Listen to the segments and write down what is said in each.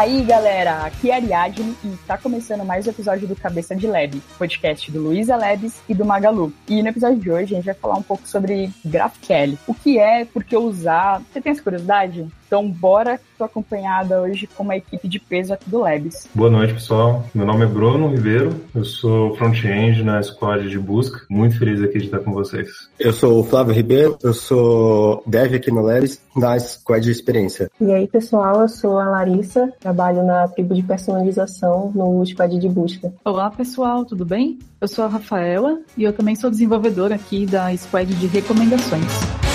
aí, galera? Aqui é Ariadne e tá começando mais um episódio do Cabeça de Lab, podcast do Luiza Labs e do Magalu. E no episódio de hoje a gente vai falar um pouco sobre GraphQL. O que é, por que usar. Você tem essa curiosidade? Então, bora, tô acompanhada hoje com uma equipe de peso aqui do Labs. Boa noite, pessoal. Meu nome é Bruno Ribeiro, eu sou front-end na squad de busca. Muito feliz aqui de estar com vocês. Eu sou o Flávio Ribeiro, eu sou dev aqui no Labs, na squad de experiência. E aí, pessoal, eu sou a Larissa, trabalho na tribo de personalização no squad de busca. Olá, pessoal, tudo bem? Eu sou a Rafaela e eu também sou desenvolvedora aqui da squad de recomendações.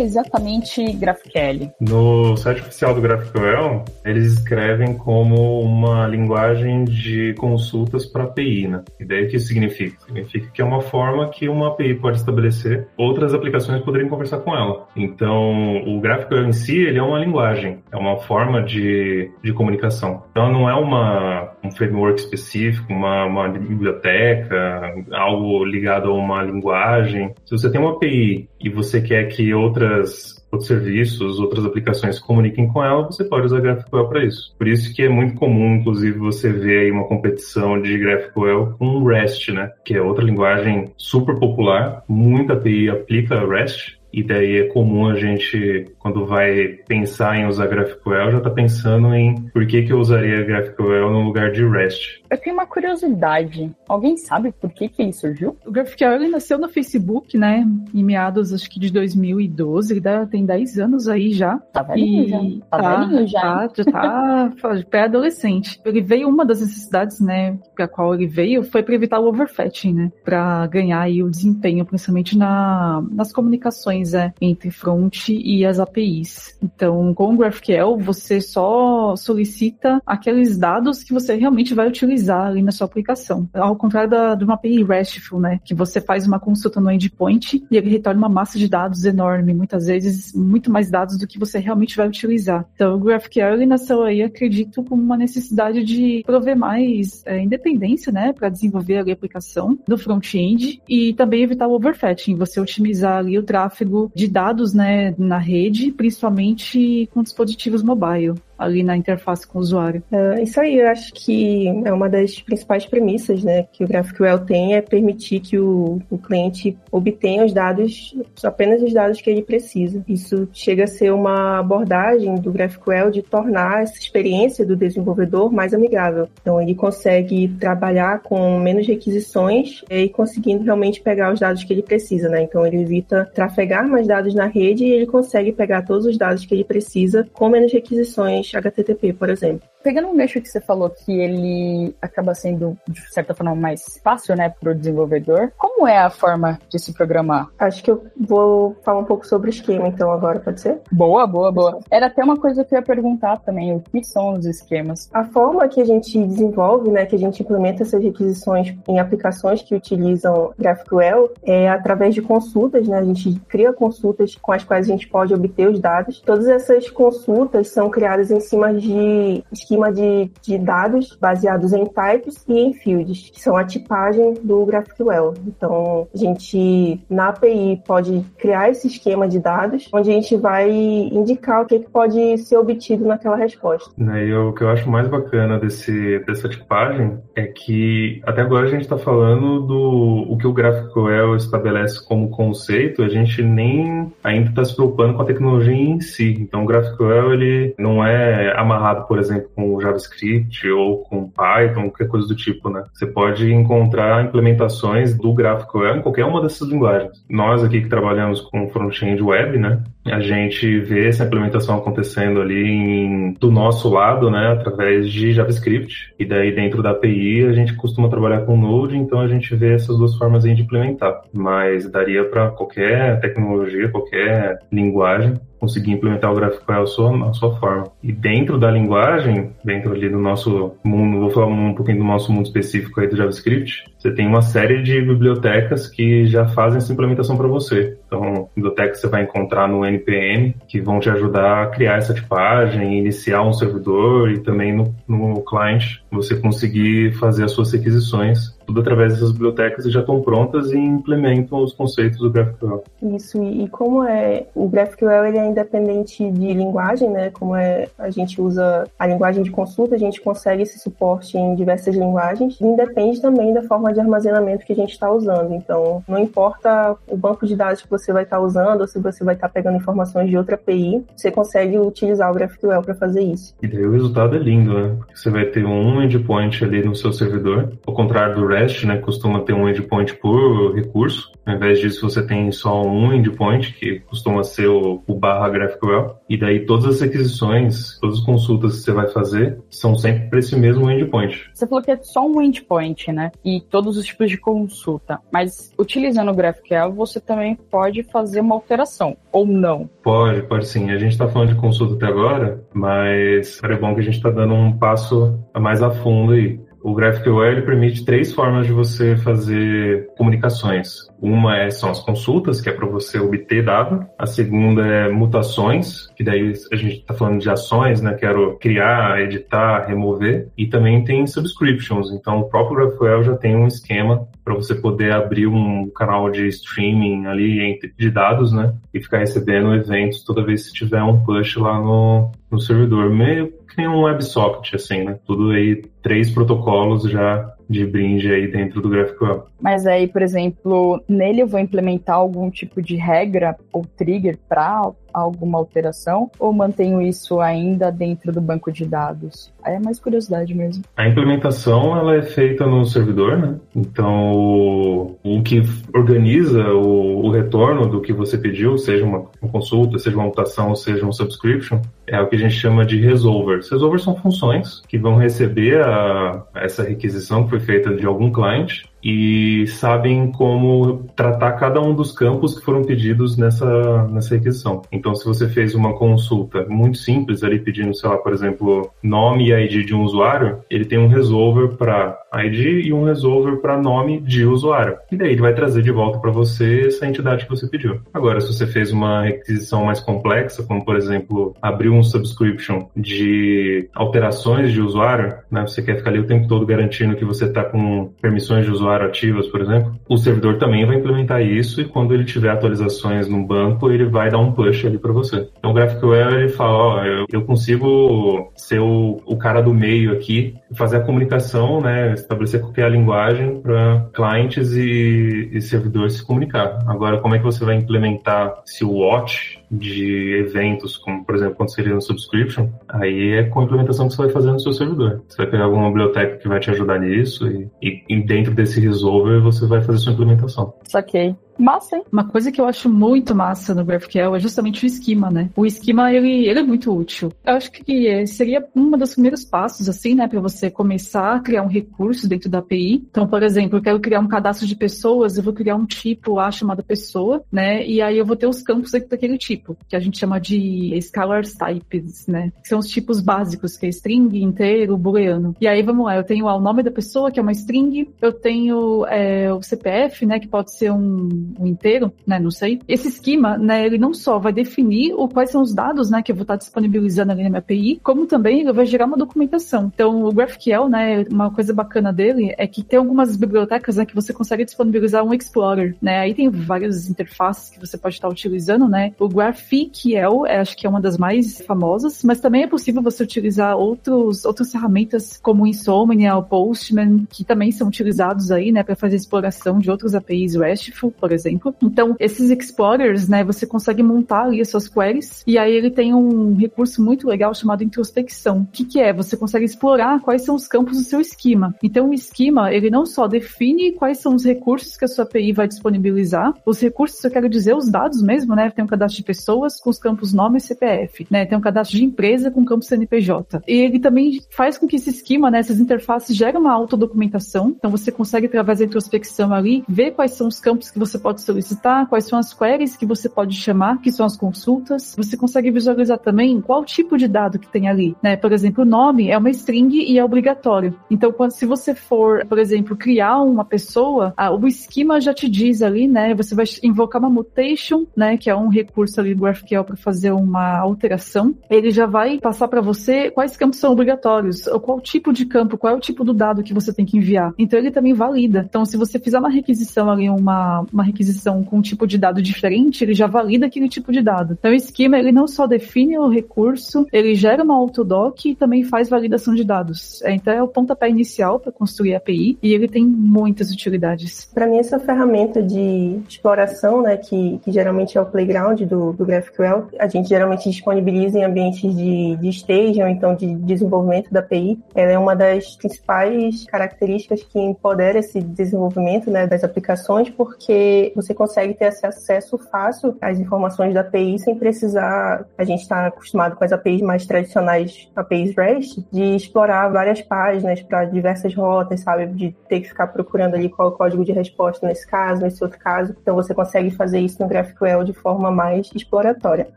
Exatamente GraphQL? No site oficial do GraphQL, eles escrevem como uma linguagem de consultas para API, né? E daí o que isso significa? Significa que é uma forma que uma API pode estabelecer, outras aplicações poderiam conversar com ela. Então, o GraphQL em si, ele é uma linguagem, é uma forma de, de comunicação. Então, não é uma, um framework específico, uma, uma biblioteca, algo ligado a uma linguagem. Se você tem uma API e você quer que outras outros serviços, outras aplicações comuniquem com ela, você pode usar GraphQL para isso. Por isso que é muito comum, inclusive, você ver aí uma competição de GraphQL com REST, né? Que é outra linguagem super popular, muita API aplica REST, e daí é comum a gente, quando vai pensar em usar GraphQL, já está pensando em por que, que eu usaria GraphQL no lugar de REST. Eu tenho uma curiosidade. Alguém sabe por que, que ele surgiu? O GraphQL ele nasceu no Facebook, né? Em meados, acho que de 2012. Ele tem 10 anos aí já. Tá velhinho já. Tá, tá velhinho já. Tá, já tá pré-adolescente. Ele veio, uma das necessidades, né, para qual ele veio, foi para evitar o overfetching, né? Para ganhar aí o desempenho, principalmente na, nas comunicações é, entre front e as APIs. Então, com o GraphQL, você só solicita aqueles dados que você realmente vai utilizar ali na sua aplicação. Ao contrário da, de uma API RESTful, né? Que você faz uma consulta no endpoint e ele retorna uma massa de dados enorme, muitas vezes muito mais dados do que você realmente vai utilizar. Então, o GraphQL nasceu aí, acredito, com uma necessidade de prover mais é, independência, né? Para desenvolver a aplicação no front-end e também evitar o overfetching, você otimizar ali o tráfego tráfego de dados né, na rede, principalmente com dispositivos mobile ali na interface com o usuário. É, isso aí, eu acho que é uma das principais premissas né, que o GraphQL tem é permitir que o, o cliente obtenha os dados, apenas os dados que ele precisa. Isso chega a ser uma abordagem do GraphQL de tornar essa experiência do desenvolvedor mais amigável. Então, ele consegue trabalhar com menos requisições e conseguindo realmente pegar os dados que ele precisa. Né? Então, ele evita trafegar mais dados na rede e ele consegue pegar todos os dados que ele precisa com menos requisições HTTP, por exemplo. Pegando um gancho que você falou que ele acaba sendo, de certa forma, mais fácil, né, para o desenvolvedor, como é a forma de se programar? Acho que eu vou falar um pouco sobre o esquema, então, agora, pode ser? Boa, boa, boa. Era até uma coisa que eu ia perguntar também, o que são os esquemas? A forma que a gente desenvolve, né, que a gente implementa essas requisições em aplicações que utilizam GraphQL é através de consultas, né, a gente cria consultas com as quais a gente pode obter os dados. Todas essas consultas são criadas em cima de esquema de, de dados baseados em types e em fields, que são a tipagem do GraphQL. Então, a gente, na API, pode criar esse esquema de dados, onde a gente vai indicar o que, que pode ser obtido naquela resposta. Né, e o que eu acho mais bacana desse, dessa tipagem é que até agora a gente está falando do o que o GraphQL estabelece como conceito, a gente nem ainda está se preocupando com a tecnologia em si. Então, o GraphQL ele não é amarrado, por exemplo, com JavaScript ou com Python, qualquer coisa do tipo, né? Você pode encontrar implementações do GraphQL em qualquer uma dessas linguagens. Nós aqui que trabalhamos com front-end web, né? A gente vê essa implementação acontecendo ali em, do nosso lado, né? Através de JavaScript. E daí dentro da API a gente costuma trabalhar com Node, então a gente vê essas duas formas de implementar. Mas daria para qualquer tecnologia, qualquer linguagem conseguir implementar o GraphQL à sua, à sua forma. E dentro da linguagem, dentro ali do nosso mundo, vou falar um pouquinho do nosso mundo específico aí do JavaScript, você tem uma série de bibliotecas que já fazem essa implementação para você. Então, bibliotecas você vai encontrar no NPM, que vão te ajudar a criar essa tipagem, iniciar um servidor e também no, no client você conseguir fazer as suas requisições tudo através dessas bibliotecas e já estão prontas e implementam os conceitos do GraphQL. Isso, e como é o GraphQL ele é independente de linguagem, né? Como é a gente usa a linguagem de consulta, a gente consegue esse suporte em diversas linguagens. E independe também da forma de armazenamento que a gente está usando. Então, não importa o banco de dados que você vai estar tá usando ou se você vai estar tá pegando informações de outra API, você consegue utilizar o GraphQL para fazer isso. E daí o resultado é lindo, né? Porque você vai ter um endpoint ali no seu servidor, ao contrário do REST, né? Costuma ter um endpoint por recurso. Ao invés disso, você tem só um endpoint, que costuma ser o, o barra GraphQL. E daí todas as requisições, todas as consultas que você vai fazer são sempre para esse mesmo endpoint. Você falou que é só um endpoint, né? E todos os tipos de consulta. Mas utilizando o GraphQL, você também pode fazer uma alteração, ou não? Pode, pode sim. A gente está falando de consulta até agora, mas é bom que a gente está dando um passo mais a fundo aí. O GraphQL permite três formas de você fazer comunicações. Uma é, são as consultas, que é para você obter dado. A segunda é mutações, que daí a gente está falando de ações, né? Quero criar, editar, remover. E também tem subscriptions. Então, o próprio GraphQL já tem um esquema para você poder abrir um canal de streaming ali de dados, né? E ficar recebendo eventos toda vez que tiver um push lá no, no servidor. Meio que nem um WebSocket, assim, né? Tudo aí, três protocolos já de brinde aí dentro do GraphQL. Mas aí, por exemplo, nele eu vou implementar algum tipo de regra ou trigger para alguma alteração ou mantenho isso ainda dentro do banco de dados? Aí é mais curiosidade mesmo. A implementação ela é feita no servidor, né? Então o, o que organiza o, o, retorno do que você pediu, seja uma, uma consulta, seja uma mutação, seja um subscription, é o que a gente chama de resolvers. Resolvers são funções que vão receber a, essa requisição que foi feita de algum cliente e sabem como tratar cada um dos campos que foram pedidos nessa, nessa requisição. Então, se você fez uma consulta muito simples ali pedindo, sei lá, por exemplo, nome e ID de um usuário, ele tem um resolver para ID e um resolver para nome de usuário. E daí ele vai trazer de volta para você essa entidade que você pediu. Agora, se você fez uma requisição mais complexa, como por exemplo, abrir um subscription de alterações de usuário, né? Você quer ficar ali o tempo todo garantindo que você está com permissões de usuário ativas, por exemplo, o servidor também vai implementar isso e quando ele tiver atualizações no banco, ele vai dar um push ali para você. Então o GraphQL ele fala, ó, eu, eu consigo ser o, o, cara do meio aqui, fazer a comunicação, né, estabelecer qualquer linguagem para clientes e, e servidores se comunicar. Agora, como é que você vai implementar se o watch de eventos, como por exemplo quando seria no subscription, aí é com a implementação que você vai fazer no seu servidor. Você vai pegar alguma biblioteca que vai te ajudar nisso e, e, e dentro desse resolver você vai fazer sua implementação. Saquei. Massa, hein? Uma coisa que eu acho muito massa no GraphQL é justamente o esquema, né? O esquema, ele, ele é muito útil. Eu acho que seria um dos primeiros passos, assim, né, para você começar a criar um recurso dentro da API. Então, por exemplo, eu quero criar um cadastro de pessoas, eu vou criar um tipo lá chamado pessoa, né? E aí eu vou ter os campos dentro daquele tipo, que a gente chama de scalar types, né? Que são os tipos básicos, que é string, inteiro, booleano. E aí, vamos lá, eu tenho lá o nome da pessoa, que é uma string, eu tenho é, o CPF, né, que pode ser um um inteiro, né? Não sei. Esse esquema, né? Ele não só vai definir o, quais são os dados, né? Que eu vou estar disponibilizando ali na minha API, como também ele vai gerar uma documentação. Então, o GraphQL, né? Uma coisa bacana dele é que tem algumas bibliotecas, né? Que você consegue disponibilizar um Explorer, né? Aí tem várias interfaces que você pode estar utilizando, né? O GraphQL, é, acho que é uma das mais famosas, mas também é possível você utilizar outros, outras ferramentas como o Insomnia, o Postman, que também são utilizados aí, né? Para fazer exploração de outros APIs RESTful, por exemplo. Então, esses explorers, né, você consegue montar ali as suas queries e aí ele tem um recurso muito legal chamado introspecção. O que, que é? Você consegue explorar quais são os campos do seu esquema. Então, o esquema, ele não só define quais são os recursos que a sua API vai disponibilizar, os recursos, eu quero dizer, os dados mesmo, né? Tem um cadastro de pessoas com os campos nome e CPF, né? Tem um cadastro de empresa com campos CNPJ. E ele também faz com que esse esquema, né, essas interfaces gerem uma autodocumentação. Então, você consegue, através da introspecção ali, ver quais são os campos que você pode solicitar, quais são as queries que você pode chamar, que são as consultas. Você consegue visualizar também qual tipo de dado que tem ali, né? Por exemplo, o nome é uma string e é obrigatório. Então, quando, se você for, por exemplo, criar uma pessoa, a, o esquema já te diz ali, né? Você vai invocar uma mutation, né? Que é um recurso ali do GraphQL para fazer uma alteração. Ele já vai passar para você quais campos são obrigatórios, ou qual tipo de campo, qual é o tipo do dado que você tem que enviar. Então, ele também valida. Então, se você fizer uma requisição ali, uma, uma requisição com um tipo de dado diferente, ele já valida aquele tipo de dado. Então, o esquema, ele não só define o recurso, ele gera uma autodoc e também faz validação de dados. É, então, é o pontapé inicial para construir a API e ele tem muitas utilidades. Para mim, essa ferramenta de exploração, né, que, que geralmente é o playground do, do GraphQL, a gente geralmente disponibiliza em ambientes de, de stage ou então de desenvolvimento da API. Ela é uma das principais características que empodera esse desenvolvimento né, das aplicações, porque você consegue ter acesso fácil às informações da API sem precisar, a gente está acostumado com as APIs mais tradicionais, APIs REST, de explorar várias páginas para diversas rotas, sabe? De ter que ficar procurando ali qual é o código de resposta nesse caso, nesse outro caso. Então você consegue fazer isso no GraphQL de forma mais exploratória.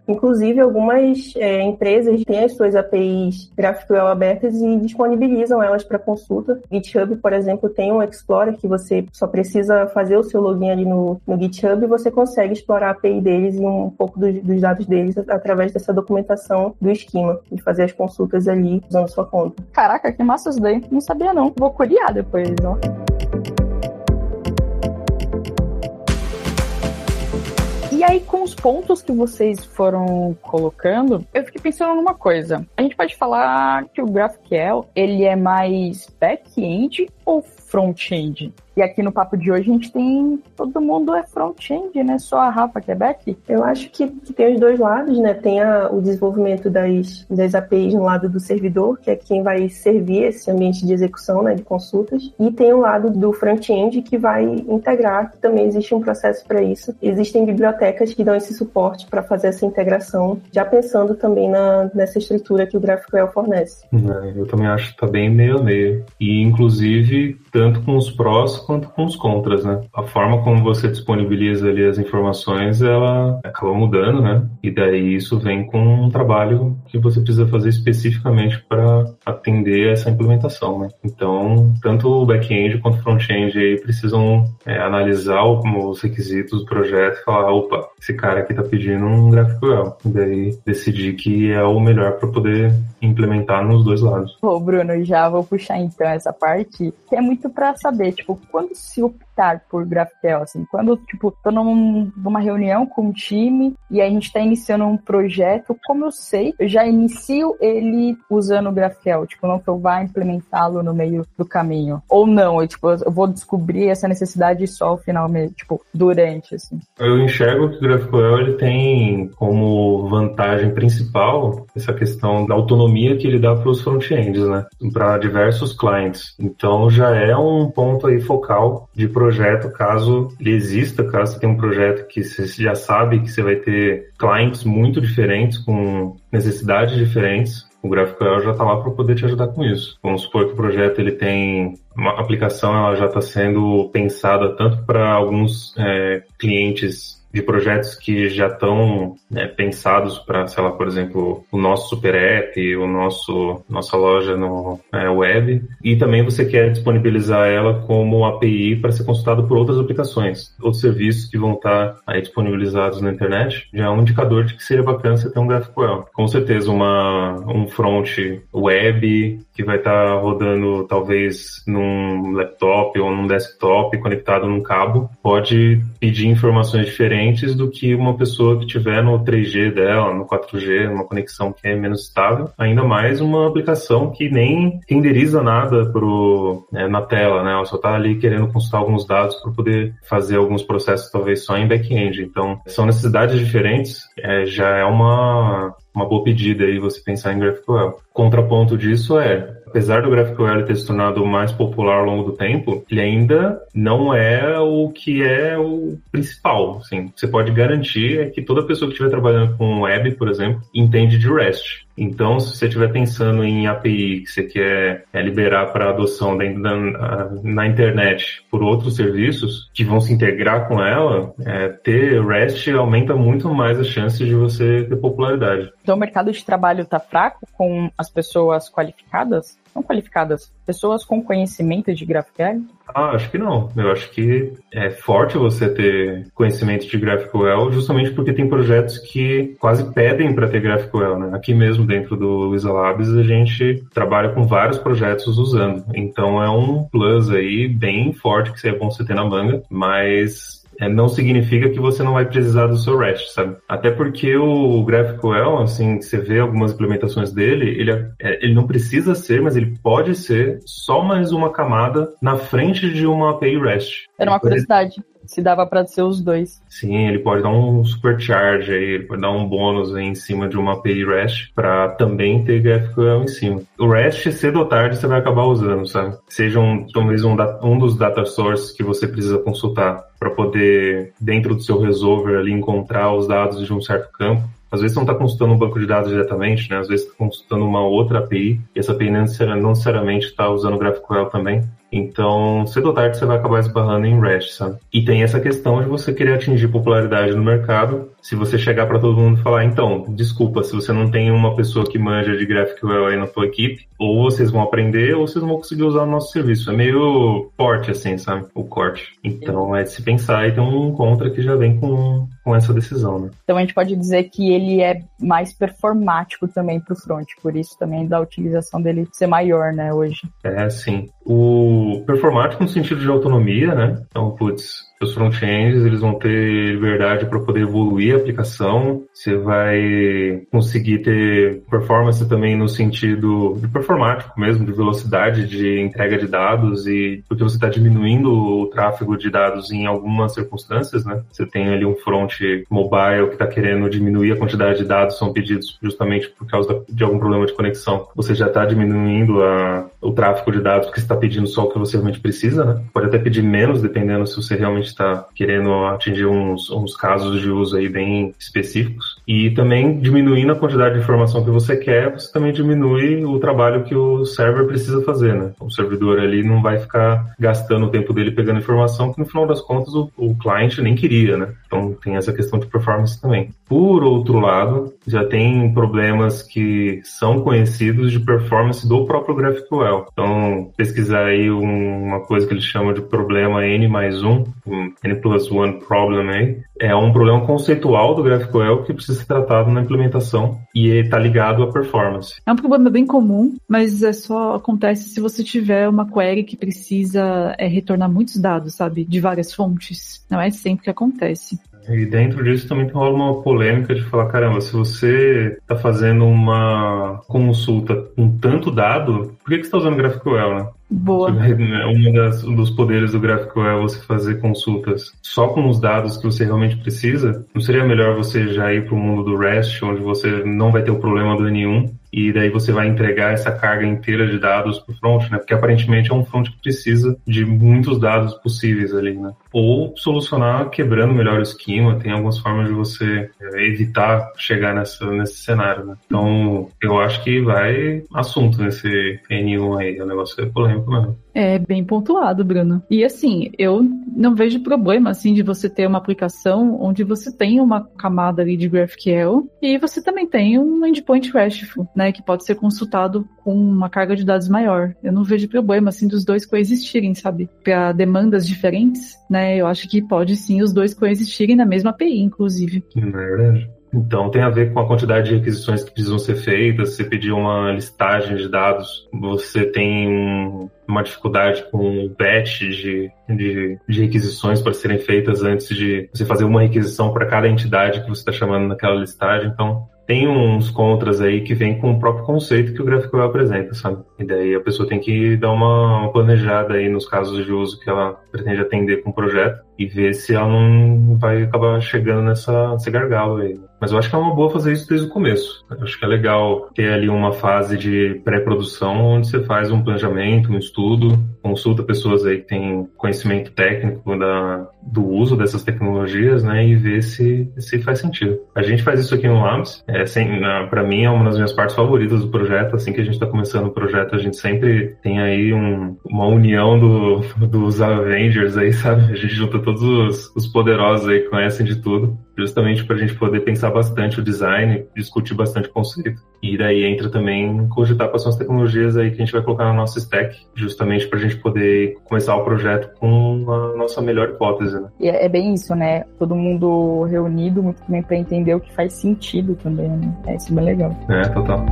Inclusive, algumas é, empresas têm as suas APIs GraphQL abertas e disponibilizam elas para consulta. GitHub, por exemplo, tem um Explorer que você só precisa fazer o seu login ali no, no GitHub e você consegue explorar a API deles e um pouco dos, dos dados deles através dessa documentação do esquema e fazer as consultas ali usando sua conta. Caraca, que massa isso daí. Não sabia não. Vou curiar depois, ó. E aí, com os pontos que vocês foram colocando, eu fiquei pensando numa coisa. A gente pode falar que o GraphQL, ele é mais back-end ou front-end? E aqui no papo de hoje a gente tem. Todo mundo é front-end, né? Só a Rafa que é back. Eu acho que, que tem os dois lados, né? Tem a, o desenvolvimento das, das APIs no lado do servidor, que é quem vai servir esse ambiente de execução, né? De consultas. E tem o lado do front-end que vai integrar, que também existe um processo para isso. Existem bibliotecas que dão esse suporte para fazer essa integração, já pensando também na, nessa estrutura que o GraphQL fornece. É, eu também acho que tá bem meio a meio. E, inclusive, tanto com os prós quanto com os contras, né? A forma como você disponibiliza ali as informações, ela acaba mudando, né? E daí isso vem com um trabalho que você precisa fazer especificamente para atender essa implementação, né? Então, tanto o back-end quanto o front-end aí precisam é, analisar os requisitos do projeto e falar, opa, esse cara aqui tá pedindo um GraphQL. E daí decidir que é o melhor para poder implementar nos dois lados. Ô, Bruno, já vou puxar então essa parte, que é muito para saber, tipo, quando se optar por GraphQL, assim, quando, tipo, tô num, numa reunião com um time e a gente tá iniciando um projeto, como eu sei, eu já inicio ele usando o GraphQL, tipo, não que eu vá implementá-lo no meio do caminho. Ou não, eu, tipo, eu vou descobrir essa necessidade só ao final mesmo, tipo, durante, assim. Eu enxergo que o GraphQL, ele tem como vantagem principal essa questão da autonomia que ele dá para os front-ends, né? Para diversos clients. Então, já é um ponto aí focal de projeto, caso ele exista, caso você tenha um projeto que você já sabe que você vai ter clientes muito diferentes, com necessidades diferentes, o GraphQL já está lá para poder te ajudar com isso. Vamos supor que o projeto ele tem uma aplicação, ela já está sendo pensada tanto para alguns é, clientes de projetos que já estão né, pensados para, sei lá, por exemplo, o nosso super app, o nosso nossa loja no é, web, e também você quer disponibilizar ela como API para ser consultado por outras aplicações, outros serviços que vão estar aí disponibilizados na internet, já é um indicador de que seria bacana você ter um GraphQL. Com certeza uma um front web que vai estar rodando talvez num laptop ou num desktop conectado num cabo, pode pedir informações diferentes diferentes do que uma pessoa que tiver no 3G dela, no 4G, uma conexão que é menos estável. Ainda mais uma aplicação que nem renderiza nada pro, né, na tela, né? Ela só está ali querendo consultar alguns dados para poder fazer alguns processos talvez só em back-end. Então, são necessidades diferentes. É, já é uma, uma boa pedida aí você pensar em GraphQL. Contraponto disso é, apesar do GraphQL ter se tornado mais popular ao longo do tempo, ele ainda não é o que é o principal. Assim. Você pode garantir é que toda pessoa que estiver trabalhando com web, por exemplo, entende de REST. Então, se você estiver pensando em API que você quer é, liberar para adoção da, na internet por outros serviços que vão se integrar com ela, é, ter REST aumenta muito mais as chances de você ter popularidade. Então, o mercado de trabalho está fraco com as pessoas qualificadas? Não qualificadas, pessoas com conhecimento de GraphQL? Ah, acho que não. Eu acho que é forte você ter conhecimento de GraphQL, justamente porque tem projetos que quase pedem para ter GraphQL, né? Aqui mesmo dentro do Luisa Labs a gente trabalha com vários projetos usando. Então é um plus aí bem forte que é bom você ter na manga, mas é, não significa que você não vai precisar do seu REST, sabe? Até porque o GraphQL, assim, você vê algumas implementações dele, ele, é, ele não precisa ser, mas ele pode ser só mais uma camada na frente de uma API REST. Era uma curiosidade se dava para ser os dois. Sim, ele pode dar um supercharge aí, ele pode dar um bônus em cima de uma API REST para também ter GraphQL em cima. O REST, cedo ou tarde, você vai acabar usando, sabe? Seja um, talvez um, um dos data sources que você precisa consultar para poder, dentro do seu resolver ali, encontrar os dados de um certo campo. Às vezes você não está consultando um banco de dados diretamente, né? Às vezes está consultando uma outra API, e essa API não necessariamente está usando GraphQL também. Então, cedo ou tarde você vai acabar esbarrando em REST, sabe? E tem essa questão de você querer atingir popularidade no mercado. Se você chegar para todo mundo e falar, então, desculpa, se você não tem uma pessoa que manja de GraphQL aí na sua equipe, ou vocês vão aprender ou vocês não vão conseguir usar o nosso serviço. É meio forte, assim, sabe? O corte. Então, é de se pensar e tem um contra que já vem com, com essa decisão, né? Então, a gente pode dizer que ele é mais performático também para o front, por isso também da utilização dele ser maior, né, hoje. É, sim. O performático no sentido de autonomia, né? Então, putz, os front-ends eles vão ter liberdade para poder evoluir a aplicação. Você vai conseguir ter performance também no sentido de performático mesmo, de velocidade de entrega de dados e porque você está diminuindo o tráfego de dados em algumas circunstâncias, né? Você tem ali um front mobile que está querendo diminuir a quantidade de dados que são pedidos justamente por causa de algum problema de conexão. Você já está diminuindo a, o tráfego de dados porque você está pedindo só o que você realmente precisa, né? Pode até pedir menos dependendo se você realmente está querendo atingir uns, uns casos de uso aí bem específicos. E também diminuindo a quantidade de informação que você quer, você também diminui o trabalho que o server precisa fazer, né? O servidor ali não vai ficar gastando o tempo dele pegando informação que no final das contas o, o cliente nem queria, né? Então tem essa questão de performance também. Por outro lado, já tem problemas que são conhecidos de performance do próprio GraphQL. Então, pesquisar aí uma coisa que eles chamam de problema N mais 1, N plus 1 problem aí, é um problema conceitual do GraphQL que precisa ser tratado na implementação e está ligado à performance. É um problema bem comum, mas é só acontece se você tiver uma query que precisa é, retornar muitos dados, sabe, de várias fontes. Não é sempre que acontece. E dentro disso também rola uma polêmica de falar, caramba, se você está fazendo uma consulta com tanto dado, por que, que você está usando GraphQL, né? Boa. Um dos poderes do GraphQL é você fazer consultas só com os dados que você realmente precisa. Não seria melhor você já ir para o mundo do REST, onde você não vai ter o problema do N1 e daí você vai entregar essa carga inteira de dados para o front, né? Porque aparentemente é um front que precisa de muitos dados possíveis ali, né? Ou solucionar quebrando melhor o esquema, tem algumas formas de você é, evitar chegar nessa, nesse cenário, né? Então, eu acho que vai assunto nesse N1 aí, o negócio é polêmico É bem pontuado, Bruno. E assim, eu não vejo problema assim de você ter uma aplicação onde você tem uma camada ali de GraphQL e você também tem um endpoint RESTful, né, que pode ser consultado com uma carga de dados maior. Eu não vejo problema assim dos dois coexistirem, sabe? Para demandas diferentes, né? Eu acho que pode sim os dois coexistirem na mesma API, inclusive. É verdade. Então tem a ver com a quantidade de requisições que precisam ser feitas. Se você pedir uma listagem de dados, você tem um, uma dificuldade com o batch de, de, de, requisições para serem feitas antes de você fazer uma requisição para cada entidade que você está chamando naquela listagem. Então tem uns contras aí que vem com o próprio conceito que o GraphQL apresenta, sabe? E daí a pessoa tem que dar uma planejada aí nos casos de uso que ela pretende atender com o projeto e ver se ela não vai acabar chegando nessa, nesse gargalo aí. Mas eu acho que é uma boa fazer isso desde o começo. Eu acho que é legal ter ali uma fase de pré-produção onde você faz um planejamento, um estudo, consulta pessoas aí que têm conhecimento técnico da, do uso dessas tecnologias, né, e ver se, se faz sentido. A gente faz isso aqui no Labs. É, para mim é uma das minhas partes favoritas do projeto. Assim que a gente está começando o projeto, a gente sempre tem aí um, uma união do, dos Avengers aí, sabe? A gente junta todos os, os poderosos aí que conhecem de tudo, justamente para a gente poder pensar bastante o design, discutir bastante o conceito. E daí entra também cogitar quais são as tecnologias aí que a gente vai colocar na nossa stack, justamente para a gente poder começar o projeto com a nossa melhor hipótese. Né? E é bem isso, né? Todo mundo reunido muito bem para entender o que faz sentido também. Né? É isso bem legal. É, total.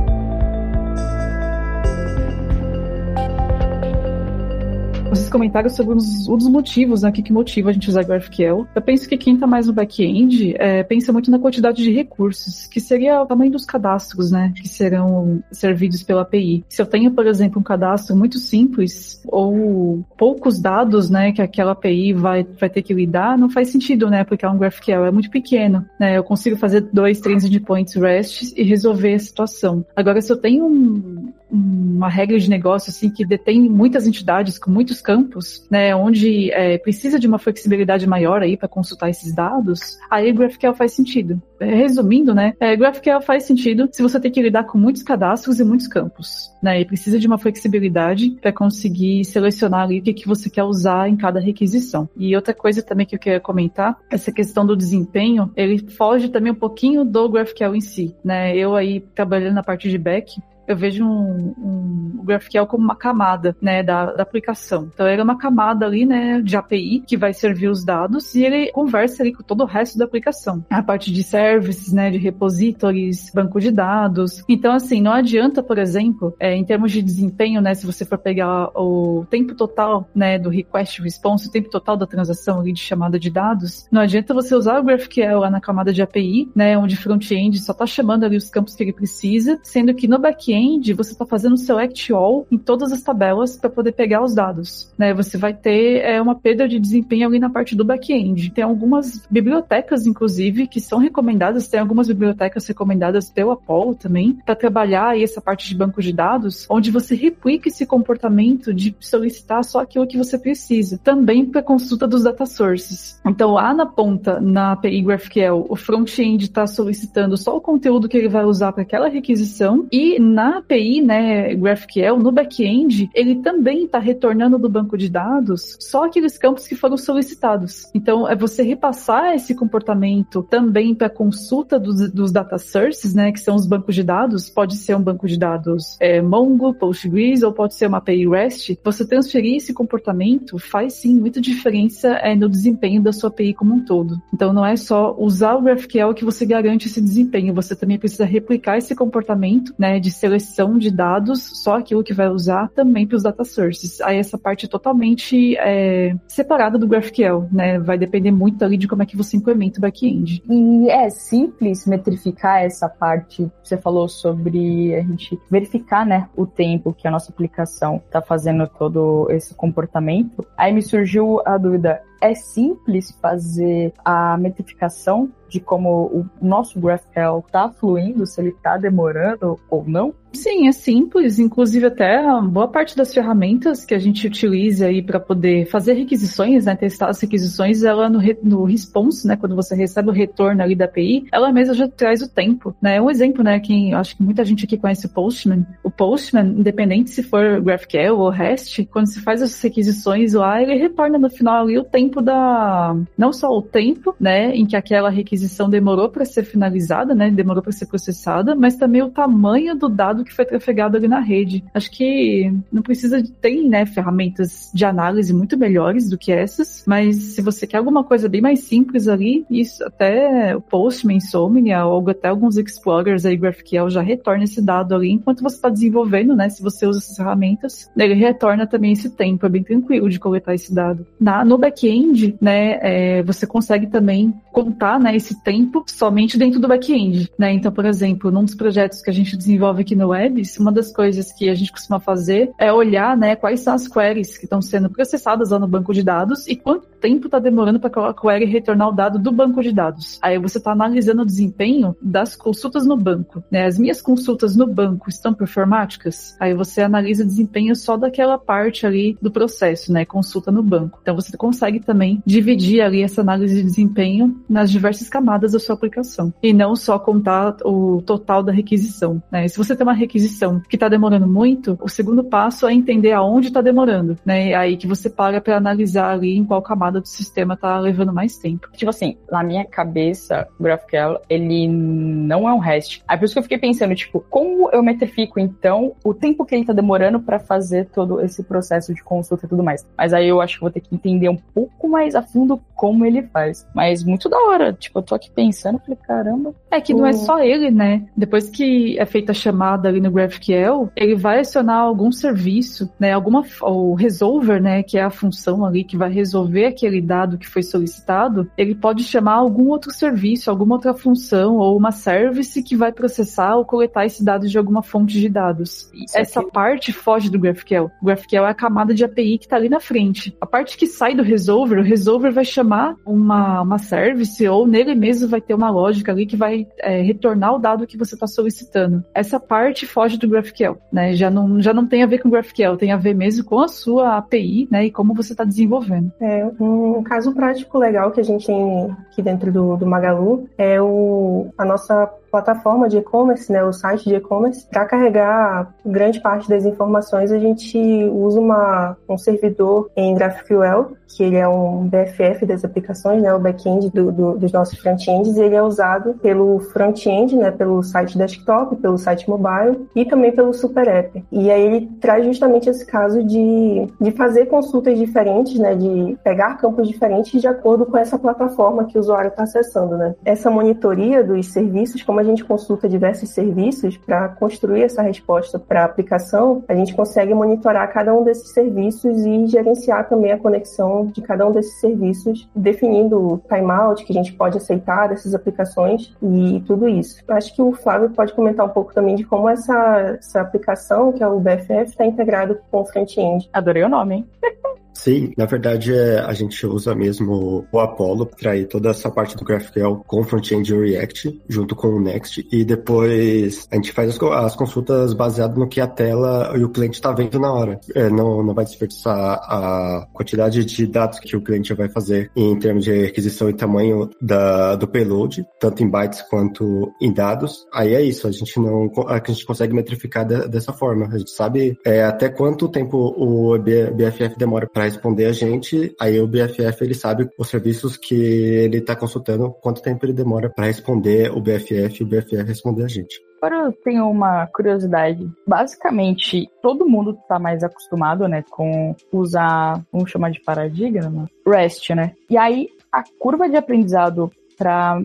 Comentaram sobre um dos motivos, né, que, que motiva a gente usar GraphQL. Eu penso que quem está mais no back-end é, pensa muito na quantidade de recursos, que seria o tamanho dos cadastros, né, que serão servidos pela API. Se eu tenho, por exemplo, um cadastro muito simples ou poucos dados, né, que aquela API vai, vai ter que lidar, não faz sentido, né, porque é um GraphQL é muito pequeno, né, eu consigo fazer dois, três endpoints REST e resolver a situação. Agora, se eu tenho um, uma regra de negócio assim que detém muitas entidades com muitos campos, né, onde é, precisa de uma flexibilidade maior aí para consultar esses dados, aí GraphQL faz sentido. É, resumindo, né, é, GraphQL faz sentido se você tem que lidar com muitos cadastros e muitos campos, né, e precisa de uma flexibilidade para conseguir selecionar ali o que, que você quer usar em cada requisição. E outra coisa também que eu queria comentar, essa questão do desempenho, ele foge também um pouquinho do GraphQL em si, né, eu aí trabalhando na parte de back, eu vejo um, um, o GraphQL como uma camada, né, da, da, aplicação. Então, ele é uma camada ali, né, de API que vai servir os dados e ele conversa ali com todo o resto da aplicação. A parte de services, né, de repositories, banco de dados. Então, assim, não adianta, por exemplo, é, em termos de desempenho, né, se você for pegar o tempo total, né, do request response, o tempo total da transação ali de chamada de dados, não adianta você usar o GraphQL lá na camada de API, né, onde front-end só está chamando ali os campos que ele precisa, sendo que no back-end back-end, você está fazendo select all em todas as tabelas para poder pegar os dados. Né? Você vai ter é, uma perda de desempenho ali na parte do back-end. Tem algumas bibliotecas, inclusive, que são recomendadas, tem algumas bibliotecas recomendadas pelo Apollo também, para trabalhar essa parte de banco de dados, onde você replica esse comportamento de solicitar só aquilo que você precisa. Também para consulta dos data sources. Então, lá na ponta, na API GraphQL, o front-end está solicitando só o conteúdo que ele vai usar para aquela requisição e na na API, né, GraphQL, no back-end, ele também está retornando do banco de dados só aqueles campos que foram solicitados. Então, é você repassar esse comportamento também para consulta dos, dos, data sources, né, que são os bancos de dados. Pode ser um banco de dados é, Mongo, Postgres, ou pode ser uma API REST. Você transferir esse comportamento faz sim muita diferença é, no desempenho da sua API como um todo. Então, não é só usar o GraphQL que você garante esse desempenho. Você também precisa replicar esse comportamento, né, de ser seleção de dados, só aquilo que vai usar também para os data sources. Aí essa parte é totalmente é, separada do GraphQL, né? Vai depender muito ali de como é que você implementa o back-end. E é simples metrificar essa parte. Você falou sobre a gente verificar, né, o tempo que a nossa aplicação está fazendo todo esse comportamento. Aí me surgiu a dúvida: é simples fazer a metrificação de como o nosso GraphQL está fluindo, se ele está demorando ou não? Sim, é simples. Inclusive, até boa parte das ferramentas que a gente utiliza aí para poder fazer requisições, né, testar as requisições, ela no, re, no response, né, quando você recebe o retorno ali da API, ela mesma já traz o tempo. Né? Um exemplo, né, que acho que muita gente aqui conhece o Postman. O Postman, independente se for GraphQL ou REST, quando se faz as requisições lá, ele retorna no final ali o tempo da. Não só o tempo, né, em que aquela requisição demorou para ser finalizada, né, demorou para ser processada, mas também o tamanho do dado que foi trafegado ali na rede. Acho que não precisa de ter, né, ferramentas de análise muito melhores do que essas, mas se você quer alguma coisa bem mais simples ali, isso até o Postman, Insomnia, ou até alguns Explorers aí, GraphQL já retorna esse dado ali enquanto você está desenvolvendo, né, se você usa essas ferramentas, ele retorna também esse tempo, é bem tranquilo de coletar esse dado. Na, no back-end, né, é, você consegue também contar, né, esse tempo somente dentro do back-end, né, então, por exemplo, num dos projetos que a gente desenvolve aqui no webs, uma das coisas que a gente costuma fazer é olhar, né, quais são as queries que estão sendo processadas lá no banco de dados e quanto tempo está demorando para aquela query retornar o dado do banco de dados. Aí você está analisando o desempenho das consultas no banco. Né? As minhas consultas no banco estão performáticas? Aí você analisa o desempenho só daquela parte ali do processo, né? Consulta no banco. Então você consegue também dividir ali essa análise de desempenho nas diversas camadas da sua aplicação. E não só contar o total da requisição. Né? Se você tem uma requisição que está demorando muito, o segundo passo é entender aonde está demorando. Né? Aí que você para para analisar ali em qual camada do sistema está levando mais tempo. Tipo assim, na minha cabeça, o GraphQL, ele não é um REST. Aí por isso que eu fiquei pensando, tipo, como eu metrifico, então, o tempo que ele está demorando para fazer todo esse processo de consulta e tudo mais. Mas aí eu acho que vou ter que entender um pouco mais a fundo como ele faz. Mas muito da hora. Tipo, eu tô aqui pensando, falei, caramba. É que não é só ele, né? Depois que é feita a chamada ali no GraphQL, ele vai acionar algum serviço, né? Alguma, o resolver, né? Que é a função ali que vai resolver aquele dado que foi solicitado. Ele pode chamar algum outro serviço, alguma outra função ou uma service que vai processar ou coletar esse dado de alguma fonte de dados. Isso Essa aqui. parte foge do GraphQL. O GraphQL é a camada de API que está ali na frente. A parte que sai do resolver, o resolver vai chamar uma, uma service ou nele mesmo vai ter uma lógica ali que vai é, retornar o dado que você está solicitando. Essa parte foge do GraphQL, né? Já não, já não tem a ver com o GraphQL, tem a ver mesmo com a sua API, né? E como você está desenvolvendo. É, um caso prático legal que a gente tem aqui dentro do, do Magalu é o, a nossa plataforma de e-commerce, né, o site de e-commerce, para carregar grande parte das informações, a gente usa uma, um servidor em GraphQL, que ele é um BFF das aplicações, né, o back-end do, do, dos nossos front-ends, e ele é usado pelo front-end, né, pelo site desktop, pelo site mobile e também pelo super app. E aí ele traz justamente esse caso de, de fazer consultas diferentes, né, de pegar campos diferentes de acordo com essa plataforma que o usuário está acessando, né. Essa monitoria dos serviços, como a gente consulta diversos serviços para construir essa resposta para a aplicação, a gente consegue monitorar cada um desses serviços e gerenciar também a conexão de cada um desses serviços, definindo o timeout que a gente pode aceitar dessas aplicações e tudo isso. Acho que o Flávio pode comentar um pouco também de como essa, essa aplicação, que é o BFF, está integrado com o front-end. Adorei o nome, hein? Sim, na verdade é, a gente usa mesmo o Apollo para trair toda essa parte do GraphQL com front-end React, junto com o Next, e depois a gente faz as, as consultas baseado no que a tela e o cliente está vendo na hora. É, não, não vai desperdiçar a quantidade de dados que o cliente vai fazer em termos de requisição e tamanho da, do payload, tanto em bytes quanto em dados. Aí é isso, a gente não a gente consegue metrificar de, dessa forma. A gente sabe é, até quanto tempo o BFF demora para para responder a gente, aí o BFF ele sabe os serviços que ele está consultando, quanto tempo ele demora para responder o BFF e o BFF responder a gente. Agora eu tenho uma curiosidade. Basicamente, todo mundo está mais acostumado, né, com usar, vamos chamar de paradigma, REST, né? E aí a curva de aprendizado para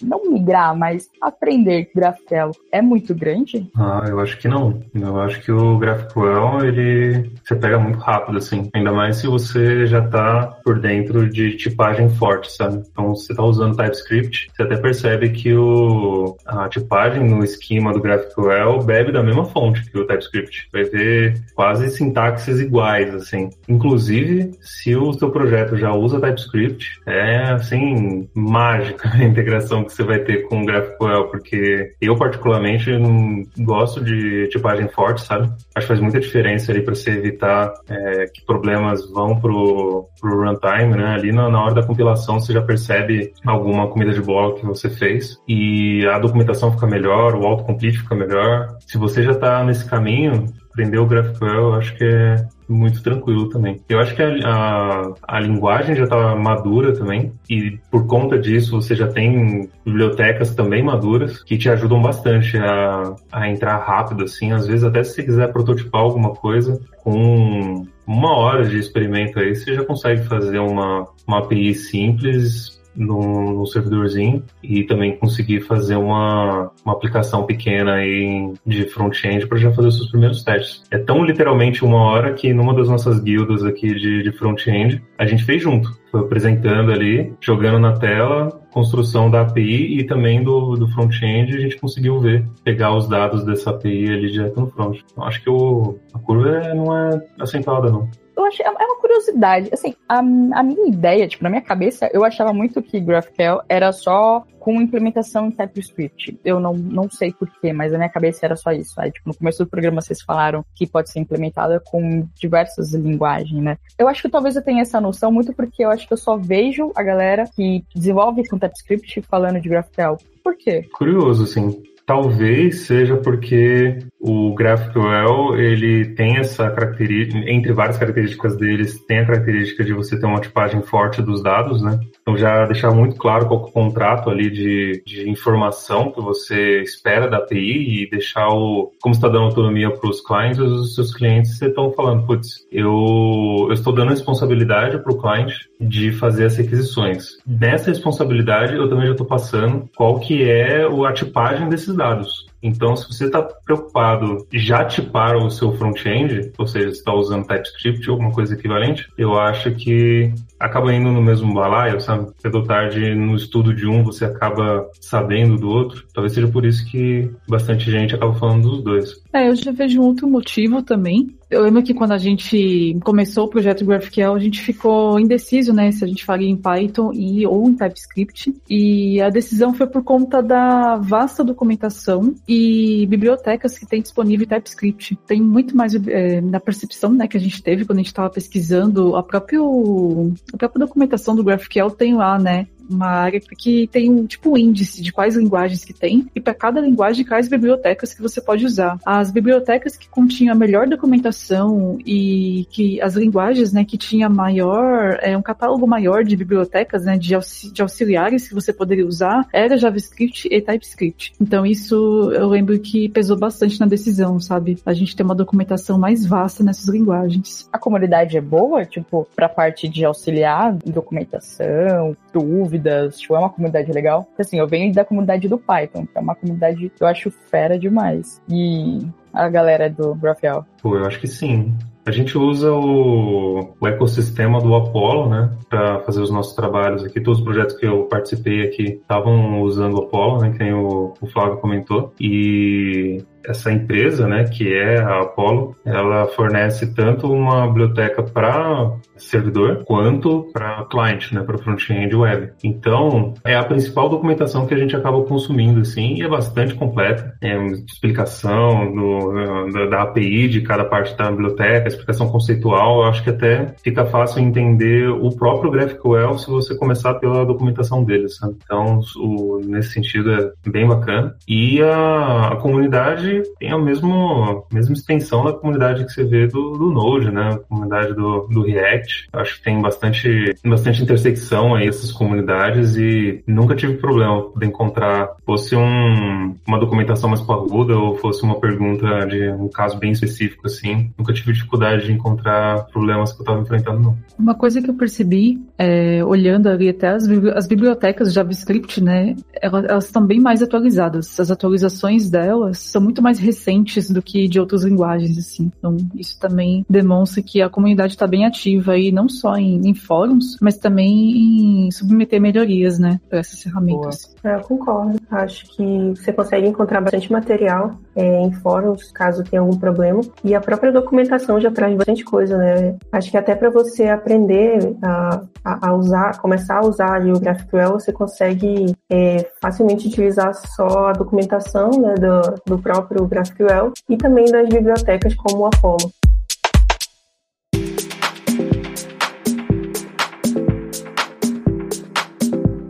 não migrar, mas aprender GraphQL é muito grande? Ah, eu acho que não. Eu acho que o GraphQL ele você pega muito rápido assim, ainda mais se você já está por dentro de tipagem forte, sabe? Então, se você está usando TypeScript, você até percebe que o a tipagem no esquema do GraphQL bebe da mesma fonte que o TypeScript. Vai ver quase sintaxes iguais assim. Inclusive, se o seu projeto já usa TypeScript, é assim mágico a integração que você vai ter com o GraphQL, porque eu particularmente não gosto de tipagem forte, sabe? Acho que faz muita diferença ali para você evitar é, que problemas vão pro, pro runtime, né? Ali na, na hora da compilação você já percebe alguma comida de bola que você fez e a documentação fica melhor, o autocomplete fica melhor. Se você já está nesse caminho, aprender o GraphQL, acho que é muito tranquilo também. Eu acho que a, a, a linguagem já está madura também, e por conta disso você já tem bibliotecas também maduras que te ajudam bastante a, a entrar rápido, assim. Às vezes, até se você quiser prototipar alguma coisa, com uma hora de experimento aí, você já consegue fazer uma, uma API simples no, no servidorzinho e também conseguir fazer uma, uma aplicação pequena aí de front-end para já fazer os seus primeiros testes. É tão literalmente uma hora que numa das nossas guildas aqui de, de front-end, a gente fez junto. Foi apresentando ali, jogando na tela, construção da API e também do, do front-end, a gente conseguiu ver, pegar os dados dessa API ali direto no front. Então, acho que o, a curva não é acentuada, não achei, é uma curiosidade. Assim, a, a minha ideia, tipo, na minha cabeça, eu achava muito que GraphQL era só com implementação em TypeScript. Eu não, não sei porquê, mas na minha cabeça era só isso. Aí, tipo, no começo do programa vocês falaram que pode ser implementada com diversas linguagens, né? Eu acho que talvez eu tenha essa noção muito porque eu acho que eu só vejo a galera que desenvolve com TypeScript falando de GraphQL. Por quê? Curioso, sim. Talvez seja porque o GraphQL ele tem essa característica, entre várias características deles, tem a característica de você ter uma tipagem forte dos dados, né? Então já deixar muito claro qual é o contrato ali de, de informação que você espera da API e deixar o como está dando autonomia para os clientes, os seus clientes estão falando, putz, eu, eu estou dando responsabilidade para o cliente de fazer as requisições. Nessa responsabilidade eu também já estou passando qual que é a tipagem desses dados. Então, se você está preocupado já tipar o seu front-end, ou seja, está usando TypeScript ou alguma coisa equivalente, eu acho que acaba indo no mesmo balaio, sabe? Cedo ou tarde, no estudo de um, você acaba sabendo do outro. Talvez seja por isso que bastante gente acaba falando dos dois. É, eu já vejo outro motivo também. Eu lembro que quando a gente começou o projeto GraphQL, a gente ficou indeciso, né, se a gente faria em Python e ou em TypeScript. E a decisão foi por conta da vasta documentação e bibliotecas que tem disponível em TypeScript. Tem muito mais é, na percepção, né, que a gente teve quando a gente estava pesquisando a própria a própria documentação do GraphQL tem lá, né, uma área que tem um tipo índice de quais linguagens que tem e para cada linguagem quais bibliotecas que você pode usar. As bibliotecas que continham a melhor documentação e que as linguagens, né, que tinha maior, é um catálogo maior de bibliotecas, né, de, de auxiliares que você poderia usar era JavaScript e TypeScript. Então isso eu lembro que pesou bastante na decisão, sabe? A gente tem uma documentação mais vasta nessas linguagens. A comunidade é boa, tipo, para parte de auxiliar documentação, dúvidas dúvidas, tipo, é uma comunidade legal. Assim, eu venho da comunidade do Python, que é uma comunidade que eu acho fera demais. E a galera do GraphQL. Pô, eu acho que sim. A gente usa o, o ecossistema do Apollo, né, para fazer os nossos trabalhos aqui. Todos os projetos que eu participei aqui estavam usando o Apollo, né, que nem o, o Flávio comentou. E essa empresa, né, que é a Apollo, ela fornece tanto uma biblioteca para servidor quanto para cliente, né, para front-end web. Então, é a principal documentação que a gente acaba consumindo, assim, e é bastante completa. É uma explicação do, da, da, API de cada parte da biblioteca, explicação conceitual. Eu acho que até fica fácil entender o próprio GraphQL se você começar pela documentação deles. Sabe? Então, o, nesse sentido, é bem bacana. E a, a comunidade tem a mesma, mesma extensão da comunidade que você vê do, do Node, né? A comunidade do, do React. Acho que tem bastante, bastante intersecção aí essas comunidades e nunca tive problema de encontrar, fosse um, uma documentação mais parruda ou fosse uma pergunta de um caso bem específico assim. Nunca tive dificuldade de encontrar problemas que eu estava enfrentando, não. Uma coisa que eu percebi, é, olhando ali até as, as bibliotecas JavaScript, né? Elas, elas estão bem mais atualizadas. As atualizações delas são muito muito mais recentes do que de outras linguagens, assim. Então, isso também demonstra que a comunidade está bem ativa aí, não só em, em, fóruns, mas também em submeter melhorias, né, para essas ferramentas. É, eu concordo. Acho que você consegue encontrar bastante material é, em fóruns, caso tenha algum problema. E a própria documentação já traz bastante coisa, né? Acho que até para você aprender a, a, a, usar, começar a usar ali o GraphQL, você consegue é, facilmente utilizar só a documentação né, do, do próprio próprio GraphQL e também das bibliotecas como o Apollo.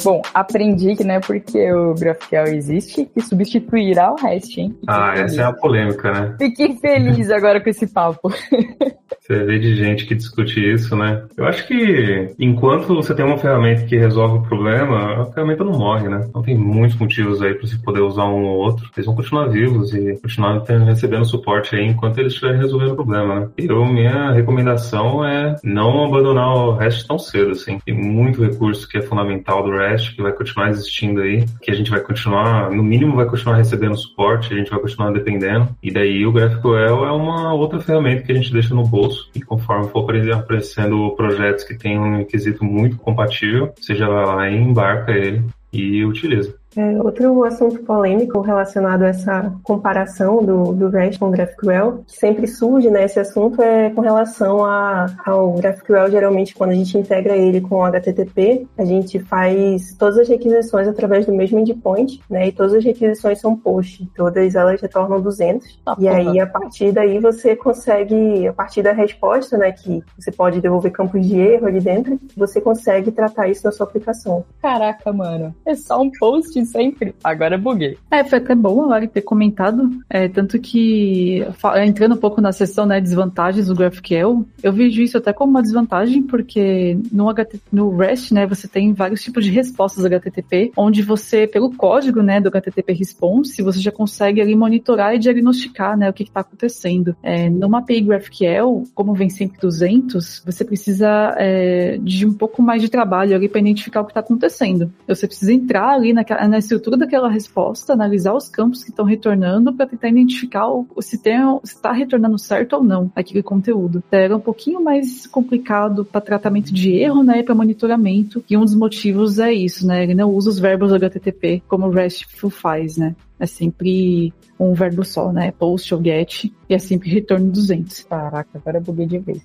Bom, aprendi que não é porque o GraphQL existe que substituirá o REST, hein? Fique ah, feliz. essa é a polêmica, né? Fiquei feliz agora com esse papo. Você vê de gente que discute isso, né? Eu acho que enquanto você tem uma ferramenta que resolve o problema, a ferramenta não morre, né? Então tem muitos motivos aí para você poder usar um ou outro. Eles vão continuar vivos e continuar recebendo suporte aí enquanto eles estiverem resolvendo o problema, né? Eu, minha recomendação é não abandonar o REST tão cedo, assim. Tem muito recurso que é fundamental do REST, que vai continuar existindo aí, que a gente vai continuar, no mínimo vai continuar recebendo suporte, a gente vai continuar dependendo. E daí o GraphQL é uma outra ferramenta que a gente deixa no bolso e conforme for aparecendo projetos que tenham um requisito muito compatível, você já vai lá e embarca ele e utiliza. É, outro assunto polêmico relacionado a essa comparação do, do REST com o GraphQL, que sempre surge né, assunto, é com relação a, ao GraphQL. Geralmente, quando a gente integra ele com o HTTP, a gente faz todas as requisições através do mesmo endpoint, né? E todas as requisições são post, todas elas retornam 200. Ah, e aí, a partir daí, você consegue, a partir da resposta, né, que você pode devolver campos de erro ali dentro, você consegue tratar isso na sua aplicação. Caraca, mano, é só um post sempre. Agora buguei. É, foi até bom a Lari ter comentado. É, tanto que, entrando um pouco na sessão né, desvantagens do GraphQL, eu vejo isso até como uma desvantagem, porque no, HT, no REST, né, você tem vários tipos de respostas HTTP, onde você, pelo código, né, do HTTP Response, você já consegue ali monitorar e diagnosticar, né, o que está acontecendo. É, numa API GraphQL, como vem sempre 200, você precisa é, de um pouco mais de trabalho ali para identificar o que está acontecendo. Você precisa entrar ali naquela na estrutura daquela resposta, analisar os campos que estão retornando para tentar identificar o, se está retornando certo ou não aquele conteúdo. Então, era um pouquinho mais complicado para tratamento de erro, né, para monitoramento. E um dos motivos é isso, né? Ele não usa os verbos HTTP como o RESTful faz, né? É sempre um verbo só, né? Post ou get, e é sempre retorno 200. Caraca, agora eu buguei de vez.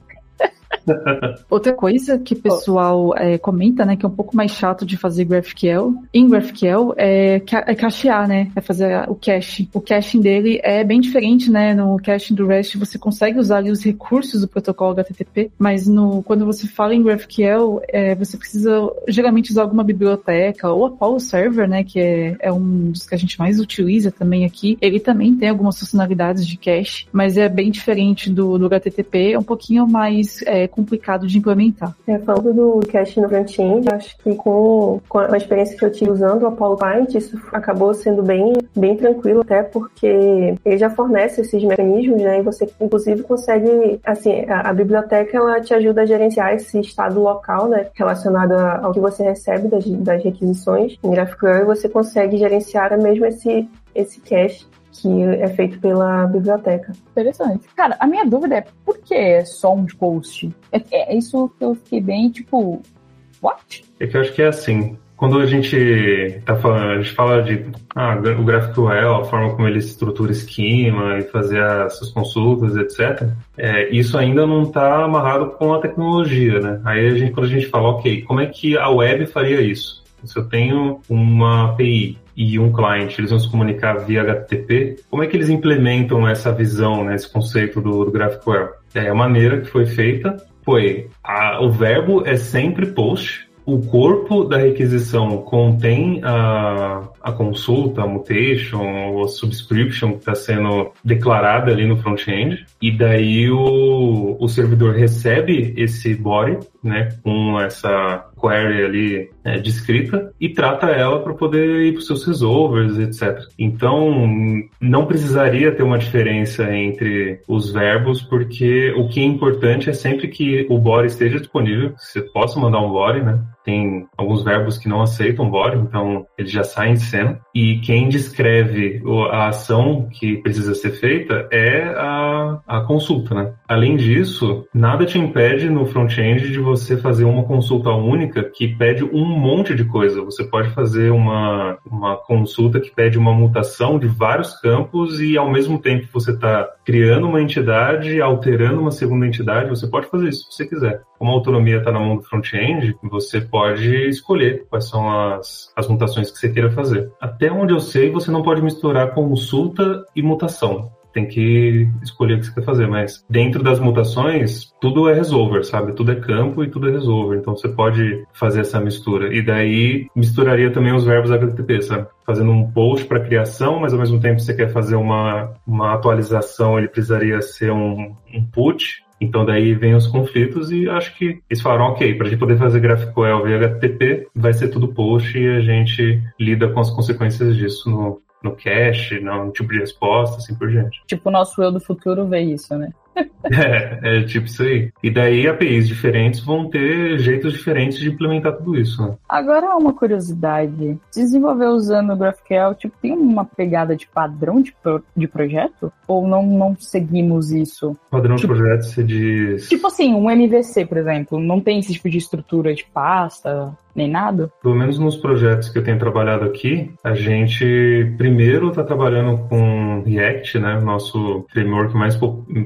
Outra coisa que o pessoal é, comenta, né, que é um pouco mais chato de fazer GraphQL, em GraphQL, é, é cachear, né, é fazer o cache. O caching dele é bem diferente, né, no caching do REST você consegue usar ali os recursos do protocolo HTTP, mas no, quando você fala em GraphQL, é, você precisa geralmente usar alguma biblioteca, ou Apollo Server, né, que é, é um dos que a gente mais utiliza também aqui, ele também tem algumas funcionalidades de cache, mas é bem diferente do, do HTTP, é um pouquinho mais é, complicado de implementar. É, falando do cache no front-end, acho que com, com a experiência que eu tive usando o Apollo Client, isso acabou sendo bem, bem tranquilo, até porque ele já fornece esses mecanismos, né? E você, inclusive, consegue, assim, a, a biblioteca, ela te ajuda a gerenciar esse estado local, né? Relacionado ao que você recebe das, das requisições em GraphQL, você consegue gerenciar mesmo esse, esse cache que é feito pela biblioteca. Interessante. Cara, a minha dúvida é por que só um post? É, é isso que eu fiquei bem, tipo, what? É que eu acho que é assim. Quando a gente tá falando, a gente fala de ah, o GraphQL, a forma como ele estrutura esquema e fazer as suas consultas, etc. É, isso ainda não está amarrado com a tecnologia, né? Aí a gente, quando a gente fala, ok, como é que a web faria isso? Se eu tenho uma API e um cliente, eles vão se comunicar via HTTP, como é que eles implementam essa visão, né, esse conceito do, do GraphQL? É, a maneira que foi feita foi a, o verbo é sempre post, o corpo da requisição contém a, a consulta, a mutation ou a subscription que está sendo declarada ali no front-end, e daí o, o servidor recebe esse body, né, com essa query ali é, descrita e trata ela para poder ir para os seus resolvers, etc. Então, não precisaria ter uma diferença entre os verbos, porque o que é importante é sempre que o body esteja disponível, que você possa mandar um body, né? Tem alguns verbos que não aceitam body, então ele já sai em cena. E quem descreve a ação que precisa ser feita é a, a consulta, né? Além disso, nada te impede no front-end de você fazer uma consulta única que pede um monte de coisa. Você pode fazer uma, uma consulta que pede uma mutação de vários campos e ao mesmo tempo você está criando uma entidade, alterando uma segunda entidade. Você pode fazer isso se você quiser. Como a autonomia está na mão do front-end, você pode escolher quais são as, as mutações que você queira fazer. Até onde eu sei, você não pode misturar consulta e mutação tem que escolher o que você quer fazer, mas dentro das mutações, tudo é resolver, sabe? Tudo é campo e tudo é resolver. Então você pode fazer essa mistura. E daí misturaria também os verbos HTTP, sabe? Fazendo um post para criação, mas ao mesmo tempo você quer fazer uma, uma atualização, ele precisaria ser um, um put, então daí vem os conflitos e acho que eles falaram, ok, para a gente poder fazer GraphQL via HTTP, vai ser tudo post e a gente lida com as consequências disso no, no cache, no tipo de resposta, assim por diante. Tipo, o nosso eu do futuro vê isso, né? é, é tipo isso aí. E daí APIs diferentes vão ter jeitos diferentes de implementar tudo isso. Né? Agora uma curiosidade. Desenvolver usando o GraphQL, tipo, tem uma pegada de padrão de, pro, de projeto? Ou não, não seguimos isso? Padrão tipo, de projeto, você diz... Tipo assim, um MVC, por exemplo, não tem esse tipo de estrutura de pasta? nem nada? Pelo menos nos projetos que eu tenho trabalhado aqui, a gente primeiro está trabalhando com React, né? Nosso framework mais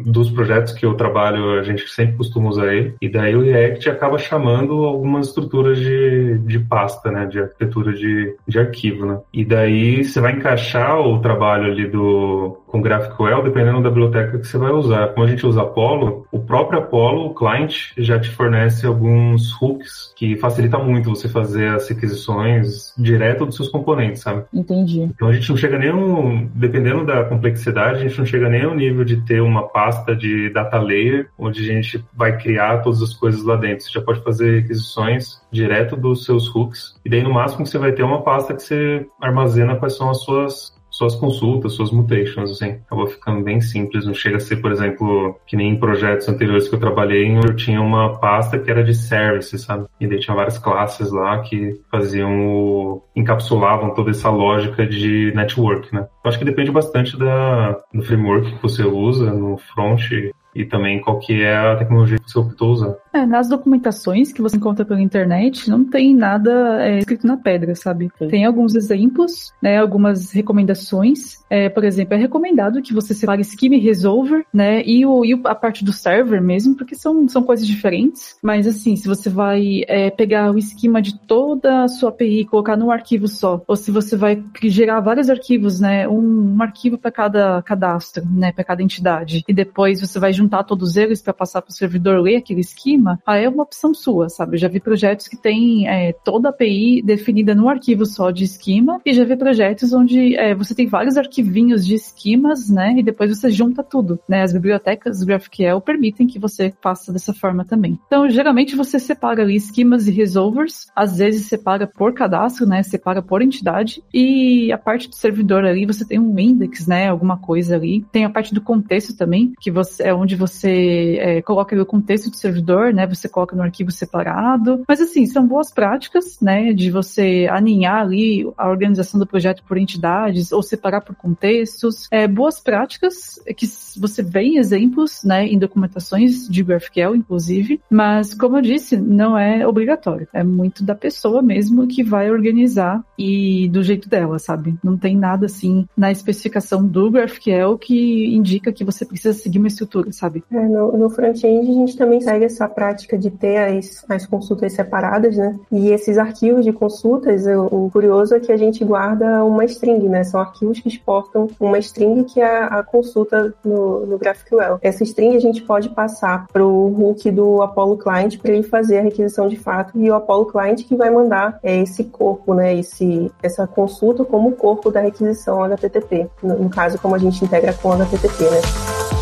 dos projetos que eu trabalho, a gente sempre costuma usar ele. E daí o React acaba chamando algumas estruturas de, de pasta, né? De arquitetura de, de arquivo, né? E daí você vai encaixar o trabalho ali do com GraphQL, dependendo da biblioteca que você vai usar. Como a gente usa Apollo, o próprio Apollo, o client, já te fornece alguns hooks que facilita muito você fazer as requisições direto dos seus componentes, sabe? Entendi. Então a gente não chega nem, um, dependendo da complexidade, a gente não chega nem ao nível de ter uma pasta de data layer, onde a gente vai criar todas as coisas lá dentro. Você já pode fazer requisições direto dos seus hooks, e daí no máximo você vai ter uma pasta que você armazena quais são as suas suas consultas, suas mutations, assim. Acabou ficando bem simples. Não chega a ser, por exemplo, que nem em projetos anteriores que eu trabalhei, eu tinha uma pasta que era de services, sabe? E daí tinha várias classes lá que faziam o... encapsulavam toda essa lógica de network, né? Eu acho que depende bastante da, do framework que você usa no front e também qual que é a tecnologia que você optou usar. É, nas documentações que você encontra pela internet, não tem nada é, escrito na pedra, sabe? Sim. Tem alguns exemplos, né, algumas recomendações. É, por exemplo, é recomendado que você separe schema e resolver, né, e, o, e a parte do server mesmo, porque são, são coisas diferentes. Mas assim, se você vai é, pegar o esquema de toda a sua API e colocar num arquivo só, ou se você vai gerar vários arquivos, né, um, um arquivo para cada cadastro, né, para cada entidade, e depois você vai juntar todos eles para passar para o servidor ler aquele esquema, aí é uma opção sua, sabe? Eu já vi projetos que tem é, toda a API definida num arquivo só de esquema, e já vi projetos onde é, você tem vários arquivinhos de esquemas, né? E depois você junta tudo, né? As bibliotecas GraphQL permitem que você faça dessa forma também. Então, geralmente você separa ali esquemas e resolvers, às vezes separa por cadastro, né? Separa por entidade, e a parte do servidor ali você tem um index, né? Alguma coisa ali. Tem a parte do contexto também, que você é onde você é, coloca o contexto do servidor, né? Você coloca no arquivo separado. Mas assim, são boas práticas, né? De você alinhar ali a organização do projeto por entidades ou separar por contextos. É, boas práticas que você vê em exemplos, né? Em documentações de GraphQL, inclusive. Mas, como eu disse, não é obrigatório. É muito da pessoa mesmo que vai organizar e do jeito dela, sabe? Não tem nada assim na especificação do GraphQL que indica que você precisa seguir uma estrutura, sabe? É, no, no front-end a gente também segue essa prática de ter as, as consultas separadas, né? E esses arquivos de consultas, o, o curioso é que a gente guarda uma string, né? São arquivos que exportam uma string que é a consulta no, no GraphQL. Essa string a gente pode passar para o hook do Apollo Client para ele fazer a requisição de fato e o Apollo Client que vai mandar é, esse corpo, né? Esse, essa consulta como corpo da requisição HTTP. No, no caso, como a gente integra com HTTP, né?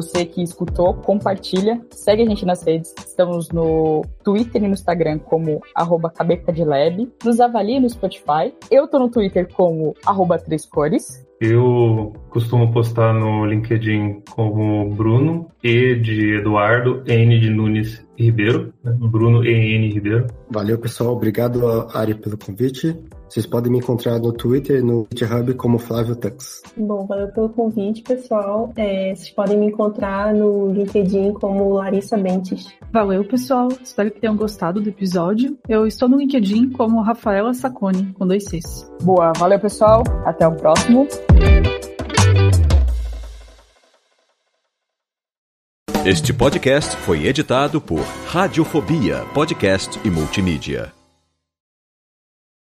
Você que escutou, compartilha, segue a gente nas redes. Estamos no Twitter e no Instagram como arroba Nos avalie no Spotify. Eu tô no Twitter como arroba Três Cores. Eu costumo postar no LinkedIn como Bruno, E de Eduardo, N de Nunes Ribeiro, né? Bruno EN Ribeiro. Valeu, pessoal. Obrigado, Ari, pelo convite. Vocês podem me encontrar no Twitter, no GitHub como Flávio Tux. Bom, valeu pelo convite, pessoal. É, vocês podem me encontrar no LinkedIn como Larissa Bentes. Valeu, pessoal. Espero que tenham gostado do episódio. Eu estou no LinkedIn como Rafaela Sacone, com dois Cs. Boa, valeu, pessoal. Até o próximo. Este podcast foi editado por Radiofobia, podcast e multimídia.